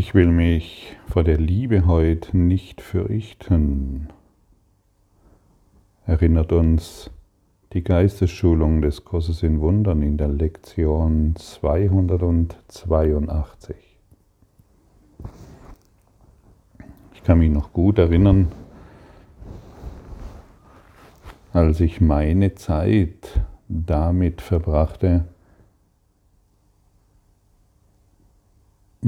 Ich will mich vor der Liebe heute nicht fürchten, erinnert uns die Geistesschulung des Kurses in Wundern in der Lektion 282. Ich kann mich noch gut erinnern, als ich meine Zeit damit verbrachte,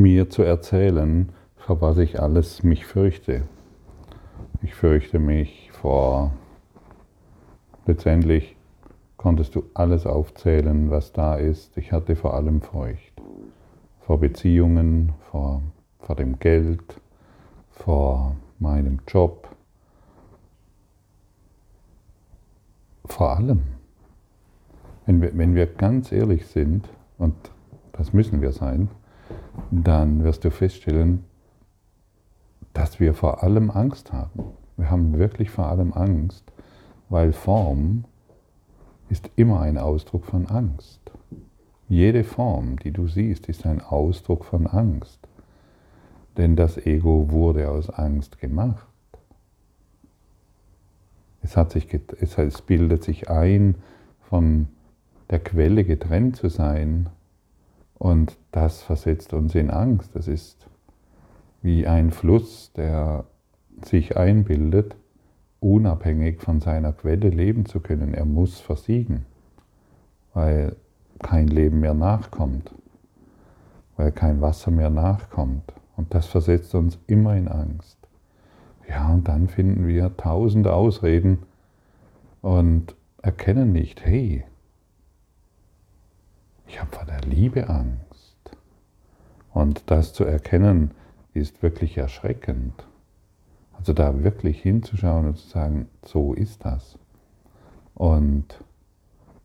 mir zu erzählen, vor was ich alles mich fürchte. Ich fürchte mich vor, letztendlich konntest du alles aufzählen, was da ist. Ich hatte vor allem Furcht. Vor Beziehungen, vor, vor dem Geld, vor meinem Job, vor allem. Wenn wir, wenn wir ganz ehrlich sind, und das müssen wir sein, dann wirst du feststellen, dass wir vor allem Angst haben. Wir haben wirklich vor allem Angst, weil Form ist immer ein Ausdruck von Angst. Jede Form, die du siehst, ist ein Ausdruck von Angst. Denn das Ego wurde aus Angst gemacht. Es, hat sich, es bildet sich ein, von der Quelle getrennt zu sein und das versetzt uns in Angst. Das ist wie ein Fluss, der sich einbildet, unabhängig von seiner Quelle leben zu können. Er muss versiegen, weil kein Leben mehr nachkommt, weil kein Wasser mehr nachkommt. Und das versetzt uns immer in Angst. Ja, und dann finden wir tausende Ausreden und erkennen nicht, hey, ich habe vor der Liebe Angst. Und das zu erkennen, ist wirklich erschreckend. Also da wirklich hinzuschauen und zu sagen, so ist das. Und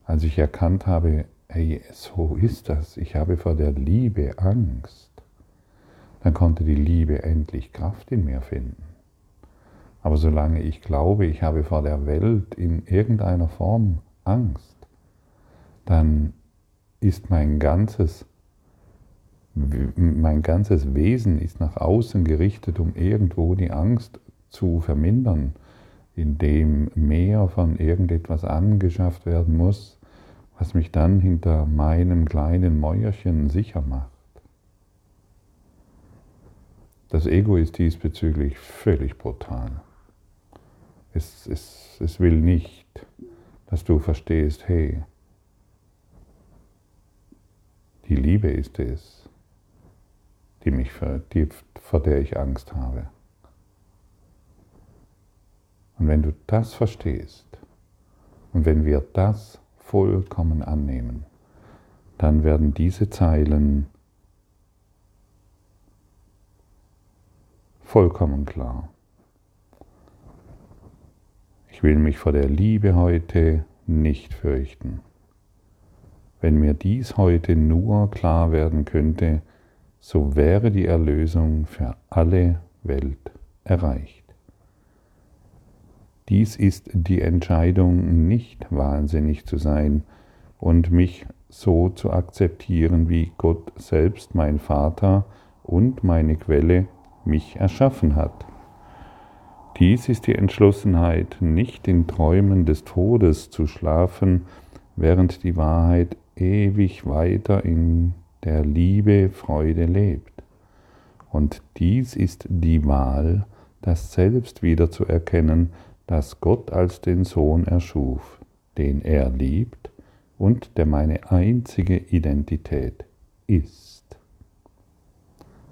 als ich erkannt habe, hey, so ist das, ich habe vor der Liebe Angst, dann konnte die Liebe endlich Kraft in mir finden. Aber solange ich glaube, ich habe vor der Welt in irgendeiner Form Angst, dann ist mein ganzes, mein ganzes Wesen ist nach außen gerichtet, um irgendwo die Angst zu vermindern, indem mehr von irgendetwas angeschafft werden muss, was mich dann hinter meinem kleinen Mäuerchen sicher macht. Das Ego ist diesbezüglich völlig brutal. Es, es, es will nicht, dass du verstehst, hey, die Liebe ist es, die mich, die, vor der ich Angst habe. Und wenn du das verstehst und wenn wir das vollkommen annehmen, dann werden diese Zeilen vollkommen klar. Ich will mich vor der Liebe heute nicht fürchten. Wenn mir dies heute nur klar werden könnte, so wäre die Erlösung für alle Welt erreicht. Dies ist die Entscheidung, nicht wahnsinnig zu sein und mich so zu akzeptieren, wie Gott selbst, mein Vater und meine Quelle, mich erschaffen hat. Dies ist die Entschlossenheit, nicht in Träumen des Todes zu schlafen, während die Wahrheit ewig weiter in der Liebe, Freude lebt. Und dies ist die Wahl, das Selbst wieder zu erkennen, das Gott als den Sohn erschuf, den er liebt und der meine einzige Identität ist.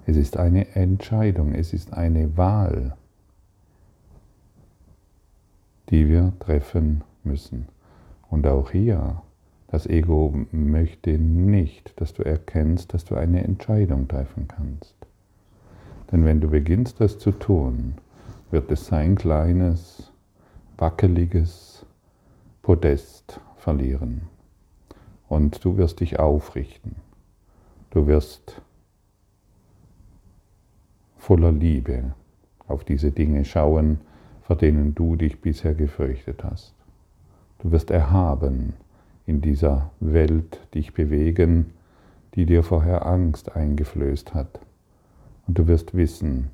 Es ist eine Entscheidung, es ist eine Wahl, die wir treffen müssen. Und auch hier das Ego möchte nicht, dass du erkennst, dass du eine Entscheidung treffen kannst. Denn wenn du beginnst, das zu tun, wird es sein kleines, wackeliges Podest verlieren. Und du wirst dich aufrichten. Du wirst voller Liebe auf diese Dinge schauen, vor denen du dich bisher gefürchtet hast. Du wirst erhaben in dieser Welt dich bewegen, die dir vorher Angst eingeflößt hat. Und du wirst wissen,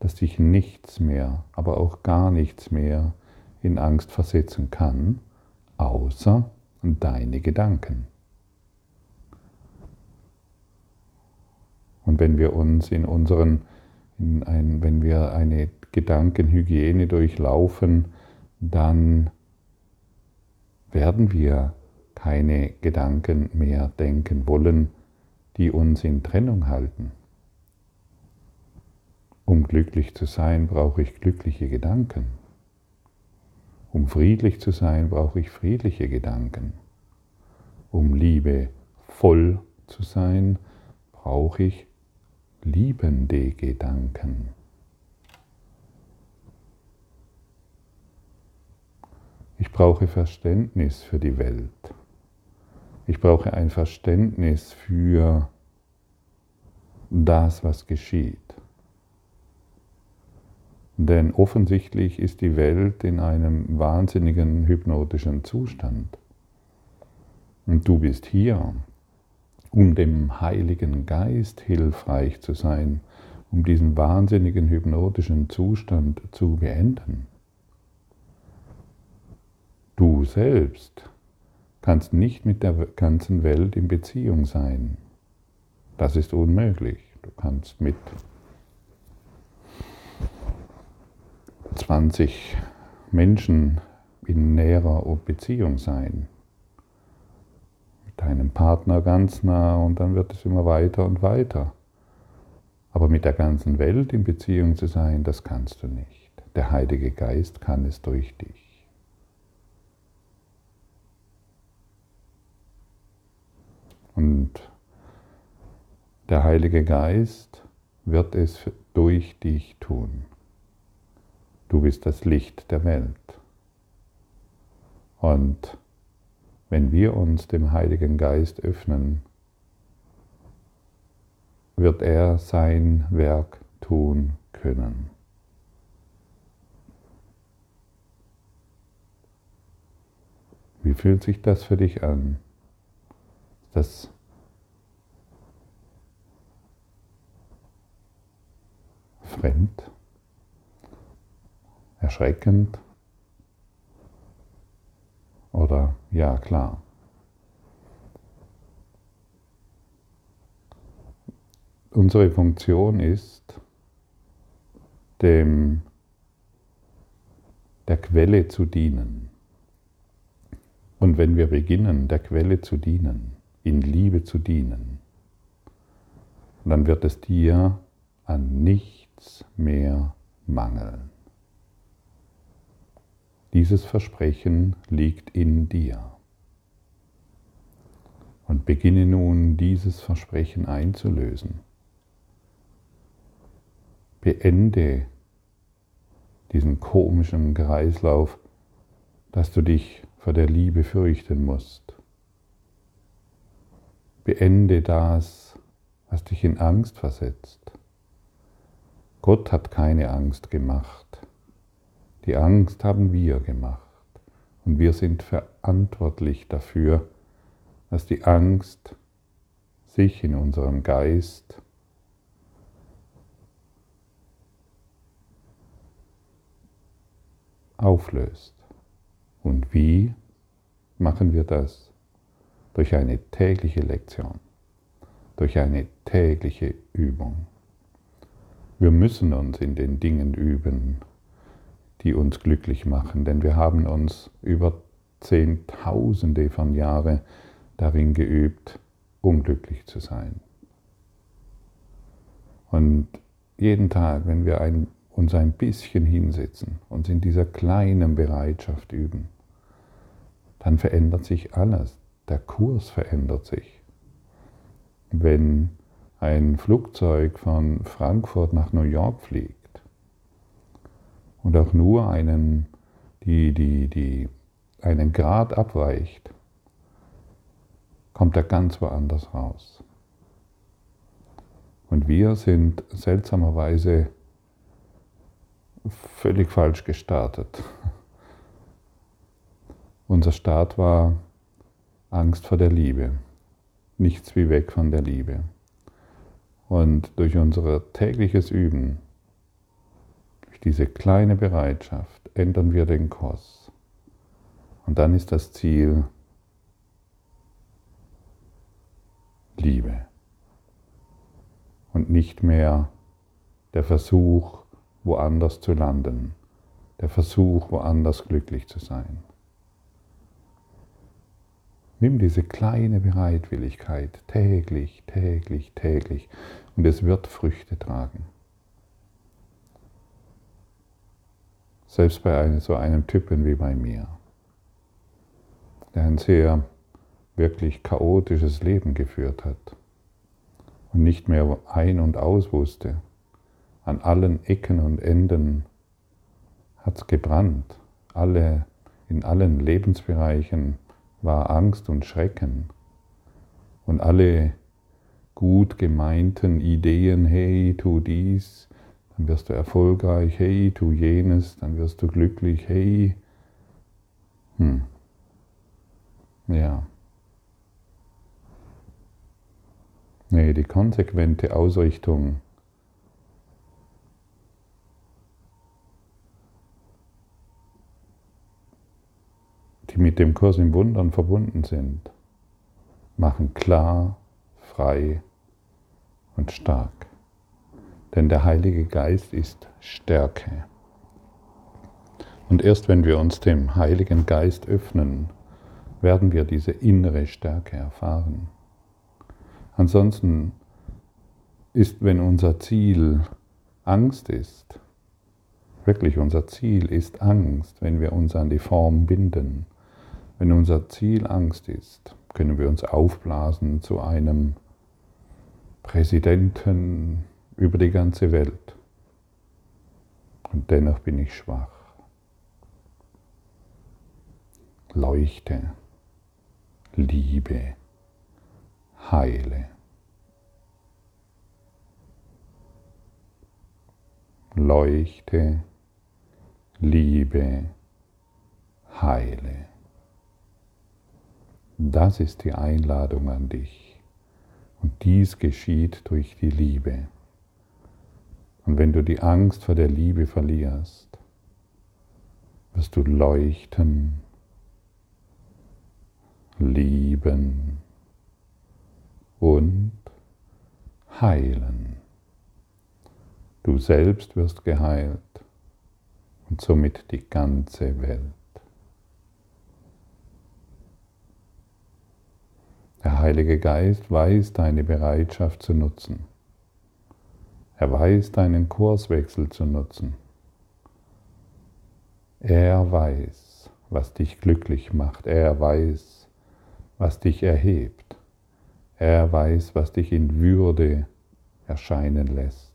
dass dich nichts mehr, aber auch gar nichts mehr in Angst versetzen kann, außer deine Gedanken. Und wenn wir uns in unseren, in ein, wenn wir eine Gedankenhygiene durchlaufen, dann werden wir keine Gedanken mehr denken wollen, die uns in Trennung halten. Um glücklich zu sein, brauche ich glückliche Gedanken. Um friedlich zu sein, brauche ich friedliche Gedanken. Um Liebe voll zu sein, brauche ich liebende Gedanken. Ich brauche Verständnis für die Welt. Ich brauche ein Verständnis für das, was geschieht. Denn offensichtlich ist die Welt in einem wahnsinnigen hypnotischen Zustand. Und du bist hier, um dem Heiligen Geist hilfreich zu sein, um diesen wahnsinnigen hypnotischen Zustand zu beenden. Du selbst kannst nicht mit der ganzen Welt in Beziehung sein. Das ist unmöglich. Du kannst mit 20 Menschen in näherer Beziehung sein. Mit deinem Partner ganz nah und dann wird es immer weiter und weiter. Aber mit der ganzen Welt in Beziehung zu sein, das kannst du nicht. Der Heilige Geist kann es durch dich. Und der Heilige Geist wird es durch dich tun. Du bist das Licht der Welt. Und wenn wir uns dem Heiligen Geist öffnen, wird er sein Werk tun können. Wie fühlt sich das für dich an? Das fremd? erschreckend oder ja klar. Unsere Funktion ist, dem, der Quelle zu dienen. Und wenn wir beginnen, der Quelle zu dienen, in Liebe zu dienen, dann wird es dir an nichts mehr mangeln. Dieses Versprechen liegt in dir. Und beginne nun dieses Versprechen einzulösen. Beende diesen komischen Kreislauf, dass du dich vor der Liebe fürchten musst. Beende das, was dich in Angst versetzt. Gott hat keine Angst gemacht. Die Angst haben wir gemacht und wir sind verantwortlich dafür, dass die Angst sich in unserem Geist auflöst. Und wie machen wir das? Durch eine tägliche Lektion, durch eine tägliche Übung. Wir müssen uns in den Dingen üben, die uns glücklich machen, denn wir haben uns über Zehntausende von Jahren darin geübt, unglücklich zu sein. Und jeden Tag, wenn wir ein, uns ein bisschen hinsetzen, uns in dieser kleinen Bereitschaft üben, dann verändert sich alles. Der Kurs verändert sich. Wenn ein Flugzeug von Frankfurt nach New York fliegt, und auch nur einen, die, die, die, einen Grad abweicht, kommt er ganz woanders raus. Und wir sind seltsamerweise völlig falsch gestartet. Unser Start war Angst vor der Liebe, nichts wie weg von der Liebe. Und durch unser tägliches Üben, durch diese kleine Bereitschaft, ändern wir den Kurs. Und dann ist das Ziel Liebe und nicht mehr der Versuch, woanders zu landen, der Versuch, woanders glücklich zu sein. Nimm diese kleine Bereitwilligkeit täglich, täglich, täglich und es wird Früchte tragen. Selbst bei einem, so einem Typen wie bei mir, der ein sehr wirklich chaotisches Leben geführt hat und nicht mehr ein und aus wusste, an allen Ecken und Enden hat es gebrannt, alle, in allen Lebensbereichen war Angst und Schrecken. Und alle gut gemeinten Ideen, hey, tu dies, dann wirst du erfolgreich, hey, tu jenes, dann wirst du glücklich, hey. Hm. Ja. Nee, die konsequente Ausrichtung dem Kurs im Wundern verbunden sind, machen klar, frei und stark. Denn der Heilige Geist ist Stärke. Und erst wenn wir uns dem Heiligen Geist öffnen, werden wir diese innere Stärke erfahren. Ansonsten ist, wenn unser Ziel Angst ist, wirklich unser Ziel ist Angst, wenn wir uns an die Form binden, wenn unser Ziel Angst ist, können wir uns aufblasen zu einem Präsidenten über die ganze Welt. Und dennoch bin ich schwach. Leuchte, liebe, heile. Leuchte, liebe, heile. Das ist die Einladung an dich. Und dies geschieht durch die Liebe. Und wenn du die Angst vor der Liebe verlierst, wirst du leuchten, lieben und heilen. Du selbst wirst geheilt und somit die ganze Welt. Der Heilige Geist weiß deine Bereitschaft zu nutzen. Er weiß deinen Kurswechsel zu nutzen. Er weiß, was dich glücklich macht. Er weiß, was dich erhebt. Er weiß, was dich in Würde erscheinen lässt.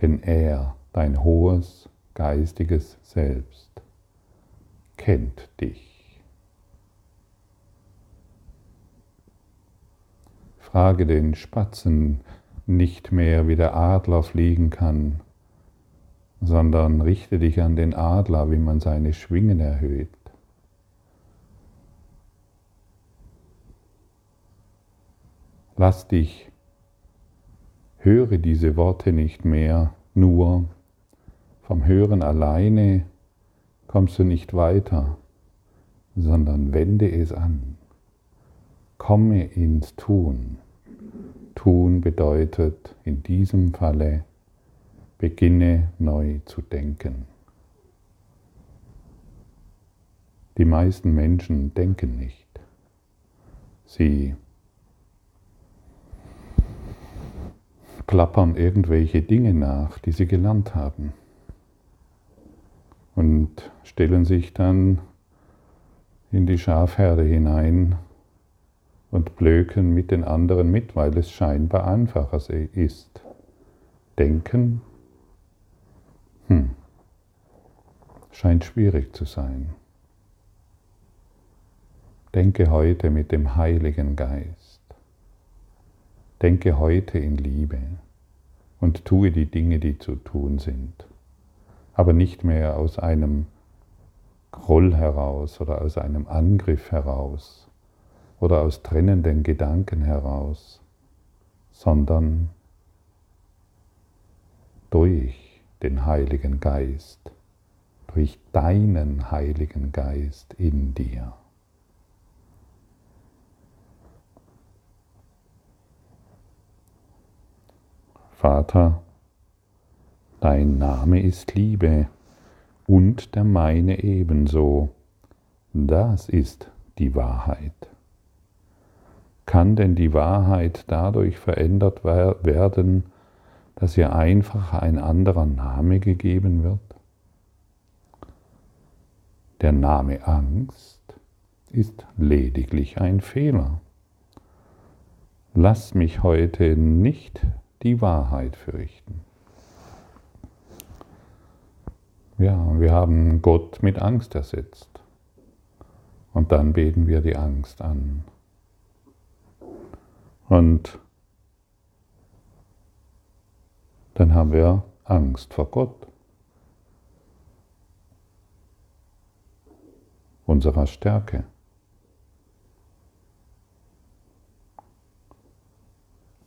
Denn er, dein hohes geistiges Selbst, kennt dich. Frage den Spatzen nicht mehr, wie der Adler fliegen kann, sondern richte dich an den Adler, wie man seine Schwingen erhöht. Lass dich, höre diese Worte nicht mehr, nur vom Hören alleine kommst du nicht weiter, sondern wende es an. Komme ins Tun. Tun bedeutet in diesem Falle, beginne neu zu denken. Die meisten Menschen denken nicht. Sie klappern irgendwelche Dinge nach, die sie gelernt haben und stellen sich dann in die Schafherde hinein und blöken mit den anderen mit, weil es scheinbar einfacher ist. Denken hm, scheint schwierig zu sein. Denke heute mit dem Heiligen Geist. Denke heute in Liebe und tue die Dinge, die zu tun sind. Aber nicht mehr aus einem Groll heraus oder aus einem Angriff heraus, oder aus trennenden Gedanken heraus, sondern durch den Heiligen Geist, durch deinen Heiligen Geist in dir. Vater, dein Name ist Liebe und der meine ebenso. Das ist die Wahrheit. Kann denn die Wahrheit dadurch verändert werden, dass ihr einfach ein anderer Name gegeben wird? Der Name Angst ist lediglich ein Fehler. Lass mich heute nicht die Wahrheit fürchten. Ja, wir haben Gott mit Angst ersetzt. Und dann beten wir die Angst an. Und dann haben wir Angst vor Gott, unserer Stärke.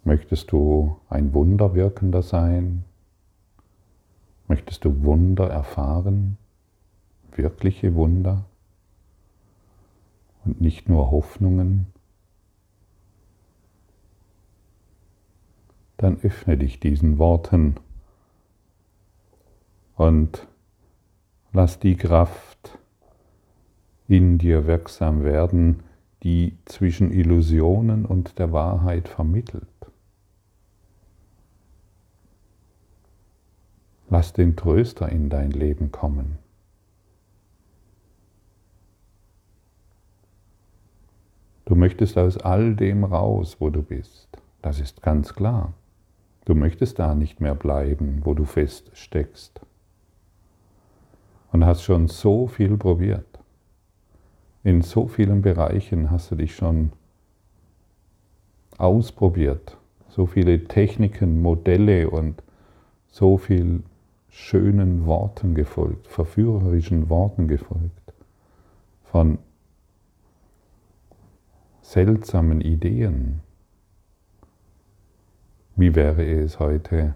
Möchtest du ein Wunderwirkender sein? Möchtest du Wunder erfahren? Wirkliche Wunder? Und nicht nur Hoffnungen? Dann öffne dich diesen Worten und lass die Kraft in dir wirksam werden, die zwischen Illusionen und der Wahrheit vermittelt. Lass den Tröster in dein Leben kommen. Du möchtest aus all dem raus, wo du bist. Das ist ganz klar. Du möchtest da nicht mehr bleiben, wo du feststeckst. Und hast schon so viel probiert. In so vielen Bereichen hast du dich schon ausprobiert. So viele Techniken, Modelle und so viel schönen Worten gefolgt, verführerischen Worten gefolgt, von seltsamen Ideen. Wie wäre es heute,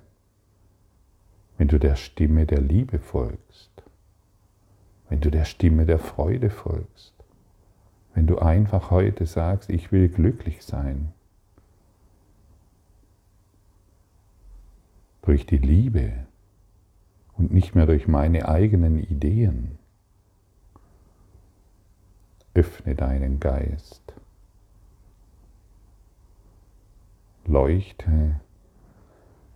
wenn du der Stimme der Liebe folgst, wenn du der Stimme der Freude folgst, wenn du einfach heute sagst, ich will glücklich sein. Durch die Liebe, und nicht mehr durch meine eigenen Ideen. Öffne deinen Geist. Leuchte,